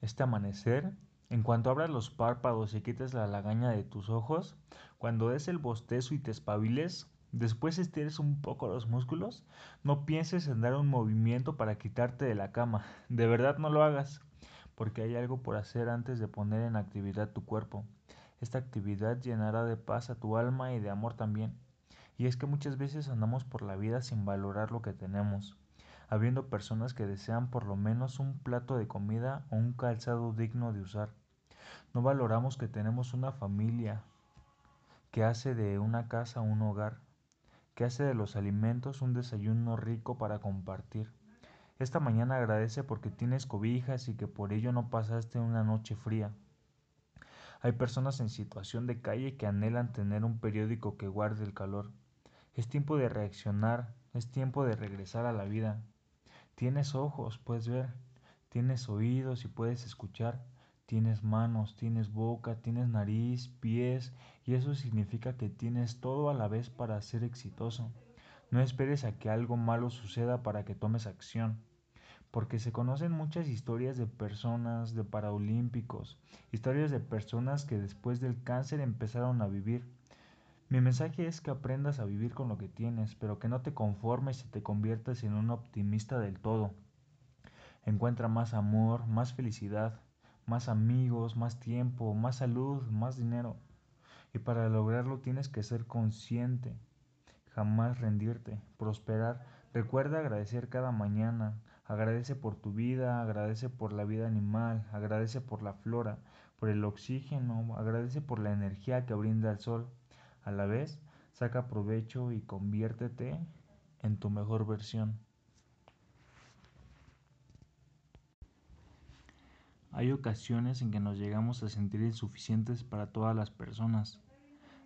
este amanecer, en cuanto abras los párpados y quites la lagaña de tus ojos, cuando des el bostezo y te espabiles, después estires un poco los músculos, no pienses en dar un movimiento para quitarte de la cama. De verdad no lo hagas, porque hay algo por hacer antes de poner en actividad tu cuerpo. Esta actividad llenará de paz a tu alma y de amor también. Y es que muchas veces andamos por la vida sin valorar lo que tenemos, habiendo personas que desean por lo menos un plato de comida o un calzado digno de usar. No valoramos que tenemos una familia, que hace de una casa un hogar, que hace de los alimentos un desayuno rico para compartir. Esta mañana agradece porque tienes cobijas y que por ello no pasaste una noche fría. Hay personas en situación de calle que anhelan tener un periódico que guarde el calor. Es tiempo de reaccionar, es tiempo de regresar a la vida. Tienes ojos, puedes ver, tienes oídos y puedes escuchar, tienes manos, tienes boca, tienes nariz, pies, y eso significa que tienes todo a la vez para ser exitoso. No esperes a que algo malo suceda para que tomes acción, porque se conocen muchas historias de personas, de paraolímpicos, historias de personas que después del cáncer empezaron a vivir mi mensaje es que aprendas a vivir con lo que tienes, pero que no te conformes y te conviertas en un optimista del todo. Encuentra más amor, más felicidad, más amigos, más tiempo, más salud, más dinero. Y para lograrlo tienes que ser consciente, jamás rendirte, prosperar. Recuerda agradecer cada mañana. Agradece por tu vida, agradece por la vida animal, agradece por la flora, por el oxígeno, agradece por la energía que brinda el sol. A la vez, saca provecho y conviértete en tu mejor versión. Hay ocasiones en que nos llegamos a sentir insuficientes para todas las personas.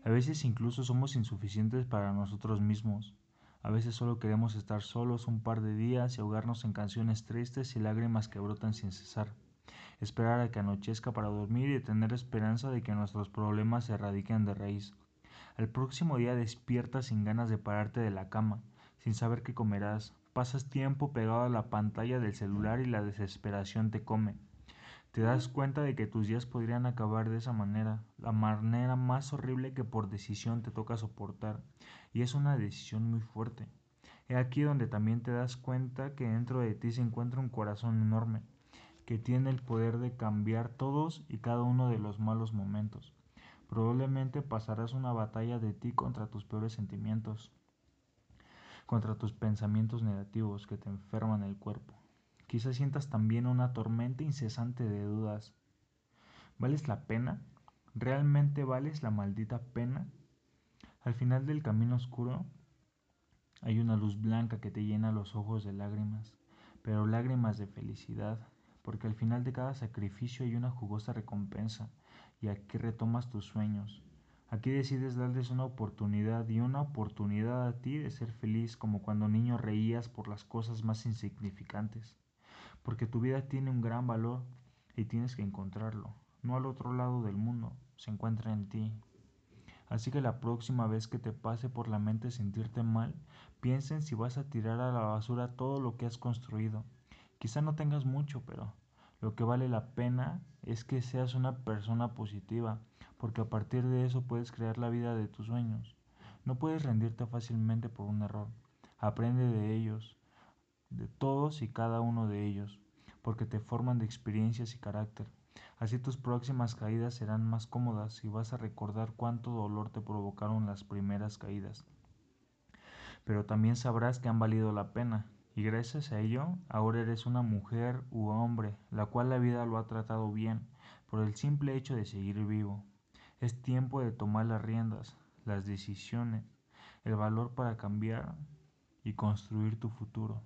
A veces incluso somos insuficientes para nosotros mismos. A veces solo queremos estar solos un par de días y ahogarnos en canciones tristes y lágrimas que brotan sin cesar. Esperar a que anochezca para dormir y tener esperanza de que nuestros problemas se erradiquen de raíz. Al próximo día despiertas sin ganas de pararte de la cama, sin saber qué comerás. Pasas tiempo pegado a la pantalla del celular y la desesperación te come. Te das cuenta de que tus días podrían acabar de esa manera, la manera más horrible que por decisión te toca soportar, y es una decisión muy fuerte. He aquí donde también te das cuenta que dentro de ti se encuentra un corazón enorme, que tiene el poder de cambiar todos y cada uno de los malos momentos. Probablemente pasarás una batalla de ti contra tus peores sentimientos, contra tus pensamientos negativos que te enferman el cuerpo. Quizás sientas también una tormenta incesante de dudas. ¿Vales la pena? ¿Realmente vales la maldita pena? Al final del camino oscuro hay una luz blanca que te llena los ojos de lágrimas, pero lágrimas de felicidad, porque al final de cada sacrificio hay una jugosa recompensa y aquí retomas tus sueños. Aquí decides darles una oportunidad y una oportunidad a ti de ser feliz como cuando niño reías por las cosas más insignificantes. Porque tu vida tiene un gran valor y tienes que encontrarlo. No al otro lado del mundo, se encuentra en ti. Así que la próxima vez que te pase por la mente sentirte mal, piensa en si vas a tirar a la basura todo lo que has construido. Quizá no tengas mucho, pero lo que vale la pena es que seas una persona positiva, porque a partir de eso puedes crear la vida de tus sueños. No puedes rendirte fácilmente por un error. Aprende de ellos, de todos y cada uno de ellos, porque te forman de experiencias y carácter. Así tus próximas caídas serán más cómodas y vas a recordar cuánto dolor te provocaron las primeras caídas. Pero también sabrás que han valido la pena y gracias a ello ahora eres una mujer u hombre, la cual la vida lo ha tratado bien por el simple hecho de seguir vivo. Es tiempo de tomar las riendas, las decisiones, el valor para cambiar y construir tu futuro.